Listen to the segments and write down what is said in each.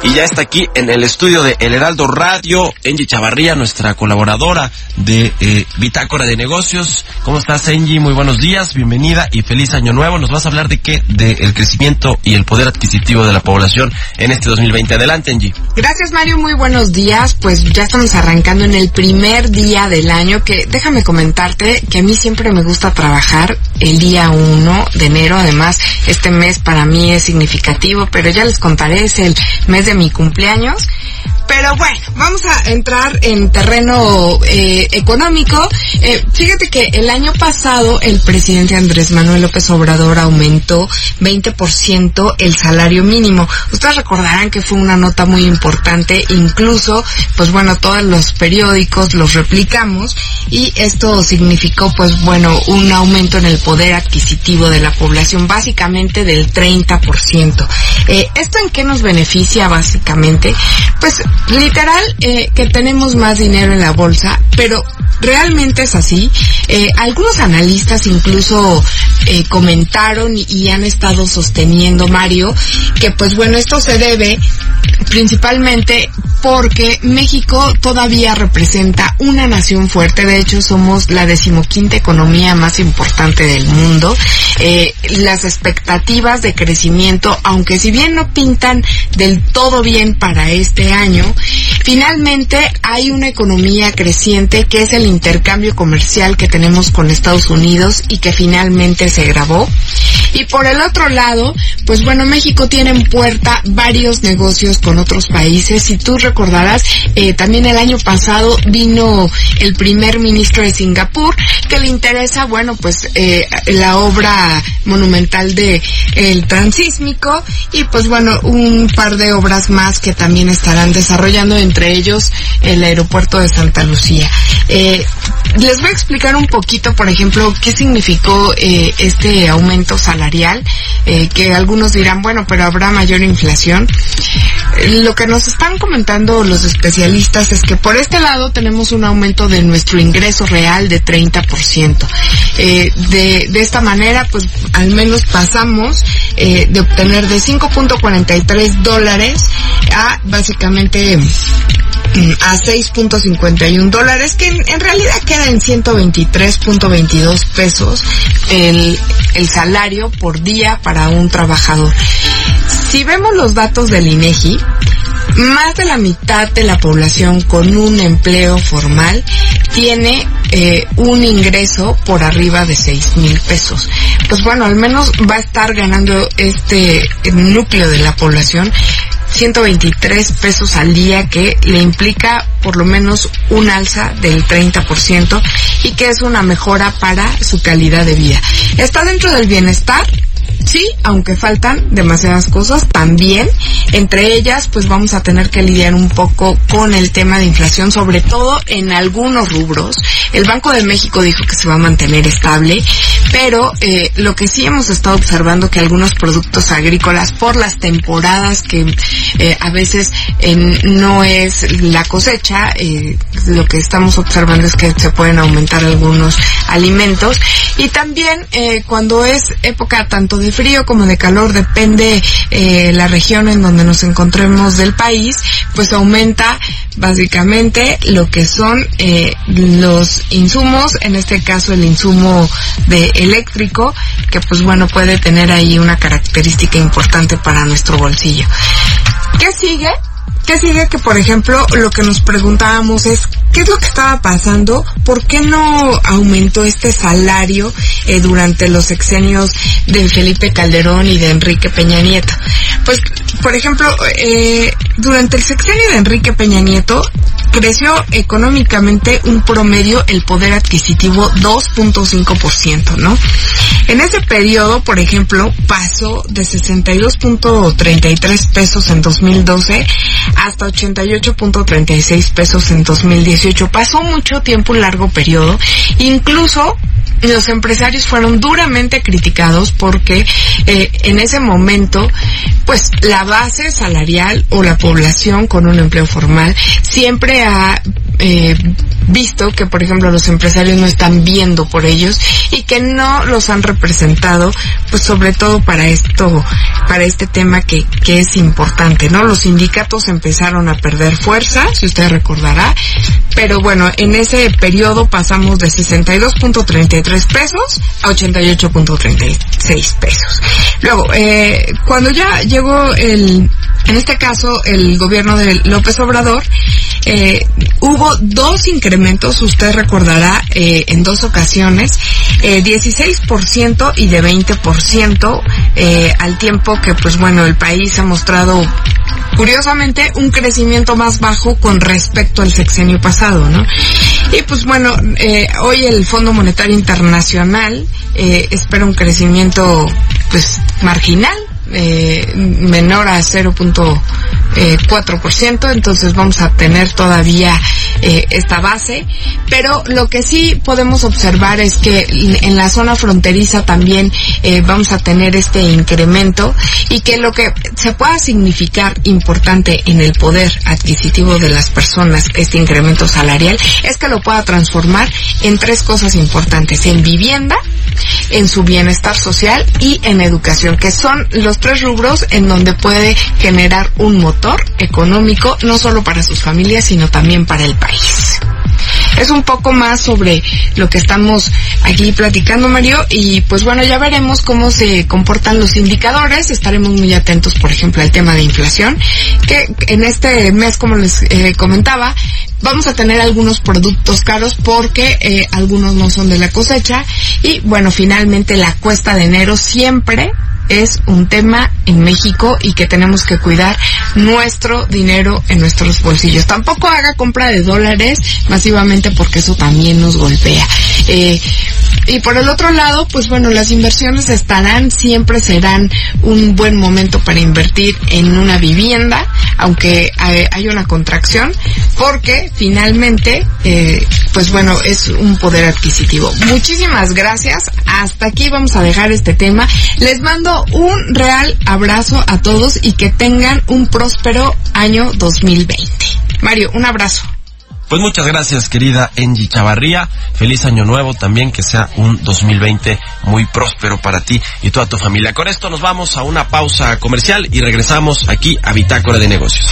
Y ya está aquí en el estudio de El Heraldo Radio, Angie Chavarría, nuestra colaboradora de eh, Bitácora de Negocios. ¿Cómo estás, Angie? Muy buenos días, bienvenida y feliz año nuevo. Nos vas a hablar de qué? Del crecimiento y el poder adquisitivo de la población en este 2020. Adelante, Angie. Gracias, Mario. Muy buenos días. Pues ya estamos arrancando en el primer día del año, que déjame comentarte que a mí siempre me gusta trabajar el día 1 de enero. Además, este mes para mí es significativo, pero ya les contaré, es el mes de mi cumpleaños. Pero bueno, vamos a entrar en terreno eh, económico. Eh, fíjate que el año pasado el presidente Andrés Manuel López Obrador aumentó 20% el salario mínimo. Ustedes recordarán que fue una nota muy importante, incluso, pues bueno, todos los periódicos los replicamos y esto significó, pues bueno, un aumento en el poder adquisitivo de la población, básicamente del 30%. Eh, ¿Esto en qué nos beneficia básicamente? Pues literal eh, que tenemos más dinero en la bolsa, pero realmente es así. Eh, algunos analistas incluso eh, comentaron y, han estado sosteniendo, Mario, que pues bueno, esto se debe principalmente porque México todavía representa una nación fuerte. De hecho, somos la decimoquinta economía más importante del mundo. Eh, las expectativas de crecimiento, aunque si bien no pintan del todo bien para este año, finalmente hay una economía creciente que es el intercambio comercial que tenemos con Estados Unidos y que finalmente se grabó. Y por el otro lado, pues bueno, México tiene en puerta varios negocios con otros países. Si tú recordarás, eh, también el año pasado vino el primer ministro de Singapur que le interesa, bueno, pues eh, la obra monumental de el transísmico y pues bueno, un par de obras más que también estarán desarrollando, entre ellos el aeropuerto de Santa Lucía. Eh, les voy a explicar un poquito, por ejemplo, qué significó eh, este aumento salarial, eh, que algunos dirán, bueno, pero habrá mayor inflación. Eh, lo que nos están comentando los especialistas es que por este lado tenemos un aumento de nuestro ingreso real de 30%. Eh, de, de esta manera, pues al menos pasamos eh, de obtener de 5.43 dólares a básicamente a 6.51 dólares, que en, realidad queda en 123.22 pesos el, el salario por día para un trabajador. Si vemos los datos del INEGI, más de la mitad de la población con un empleo formal tiene eh, un ingreso por arriba de seis mil pesos. Pues bueno, al menos va a estar ganando este núcleo de la población 123 pesos al día que le implica por lo menos un alza del 30% y que es una mejora para su calidad de vida. Está dentro del bienestar, Sí, aunque faltan demasiadas cosas también. Entre ellas, pues vamos a tener que lidiar un poco con el tema de inflación, sobre todo en algunos rubros. El Banco de México dijo que se va a mantener estable, pero eh, lo que sí hemos estado observando que algunos productos agrícolas, por las temporadas que eh, a veces eh, no es la cosecha, lo que estamos observando es que se pueden aumentar algunos alimentos y también cuando es época tanto de frío como de calor, depende eh, la región en donde nos encontremos del país, pues aumenta básicamente lo que son eh, los insumos, en este caso el insumo de eléctrico, que pues bueno puede tener ahí una característica importante para nuestro bolsillo. ¿Qué sigue? ¿Qué sigue? Que por ejemplo lo que nos preguntábamos es ¿qué es lo que estaba pasando? ¿Por qué no aumentó este salario eh, durante los sexenios de Felipe Calderón y de Enrique Peña Nieto? Pues, por ejemplo, eh, durante el sexenio de Enrique Peña Nieto creció económicamente un promedio el poder adquisitivo 2.5%, ¿no? En ese periodo, por ejemplo, pasó de 62.33 pesos en 2012 hasta 88.36 pesos en 2018. Pasó mucho tiempo, un largo periodo. Incluso los empresarios fueron duramente criticados porque eh, en ese momento, pues la base salarial o la población con un empleo formal siempre ha eh, visto que, por ejemplo, los empresarios no están viendo por ellos y que no los han representado, pues sobre todo para esto, para este tema que, que es importante, ¿no? Los sindicatos empezaron a perder fuerza, si usted recordará, pero bueno, en ese periodo pasamos de 62.33 pesos a 88.36 pesos. Luego, eh, cuando ya llegó el, en este caso, el gobierno de López Obrador, eh, hubo dos incrementos, usted recordará, eh, en dos ocasiones, eh, 16% y de 20%, eh, al tiempo que, pues bueno, el país ha mostrado curiosamente un crecimiento más bajo con respecto al sexenio pasado, ¿no? Y pues bueno, eh, hoy el Fondo Monetario Internacional eh, espera un crecimiento pues marginal, eh, menor a 0.4%, entonces vamos a tener todavía eh, esta base, pero lo que sí podemos observar es que en la zona fronteriza también eh, vamos a tener este incremento y que lo que se pueda significar importante en el poder adquisitivo de las personas, este incremento salarial, es que lo pueda transformar en tres cosas importantes, en vivienda, en su bienestar social y en educación, que son los tres rubros en donde puede generar un motor económico, no solo para sus familias, sino también para el país. Es un poco más sobre lo que estamos aquí platicando, Mario, y pues bueno, ya veremos cómo se comportan los indicadores. Estaremos muy atentos, por ejemplo, al tema de inflación, que en este mes, como les eh, comentaba, vamos a tener algunos productos caros porque eh, algunos no son de la cosecha y bueno, finalmente la cuesta de enero siempre es un tema en México y que tenemos que cuidar nuestro dinero en nuestros bolsillos. Tampoco haga compra de dólares masivamente porque eso también nos golpea. Eh, y por el otro lado, pues bueno, las inversiones estarán, siempre serán un buen momento para invertir en una vivienda, aunque hay, una contracción, porque finalmente, eh, pues bueno, es un poder adquisitivo. Muchísimas gracias. Hasta aquí vamos a dejar este tema. Les mando un real abrazo a todos y que tengan un próspero año 2020. Mario, un abrazo. Pues muchas gracias, querida Angie Chavarría. Feliz año nuevo también, que sea un 2020 muy próspero para ti y toda tu familia. Con esto nos vamos a una pausa comercial y regresamos aquí a Bitácora de Negocios.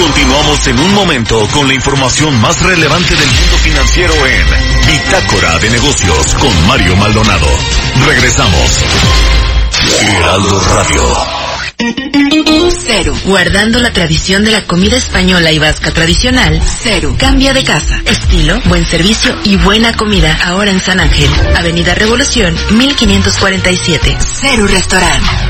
Continuamos en un momento con la información más relevante del mundo financiero en Bitácora de Negocios con Mario Maldonado. Regresamos. Heraldo Radio. Cero. Guardando la tradición de la comida española y vasca tradicional. Cero. Cambia de casa. Estilo, buen servicio y buena comida. Ahora en San Ángel. Avenida Revolución, 1547. Cero Restaurante.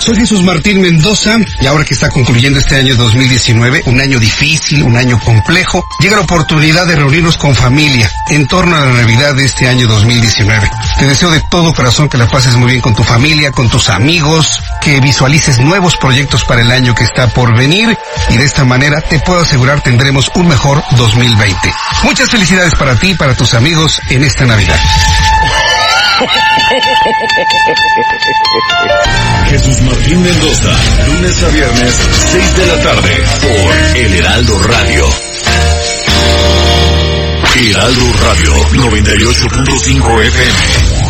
Soy Jesús Martín Mendoza y ahora que está concluyendo este año 2019, un año difícil, un año complejo, llega la oportunidad de reunirnos con familia en torno a la Navidad de este año 2019. Te deseo de todo corazón que la pases muy bien con tu familia, con tus amigos, que visualices nuevos proyectos para el año que está por venir y de esta manera te puedo asegurar tendremos un mejor 2020. Muchas felicidades para ti y para tus amigos en esta Navidad. Jesús Martín Mendoza, lunes a viernes, 6 de la tarde, por El Heraldo Radio. Heraldo Radio, 98.5 FM.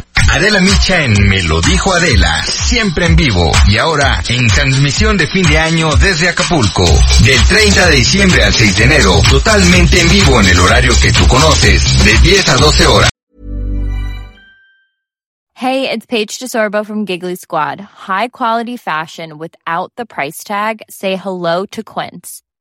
Adela Micha en Me lo dijo Adela, siempre en vivo y ahora en transmisión de fin de año desde Acapulco. Del 30 de diciembre al 6 de enero, totalmente en vivo en el horario que tú conoces, de 10 a 12 horas. Hey, it's Paige DeSorbo from Giggly Squad. High quality fashion without the price tag. Say hello to Quince.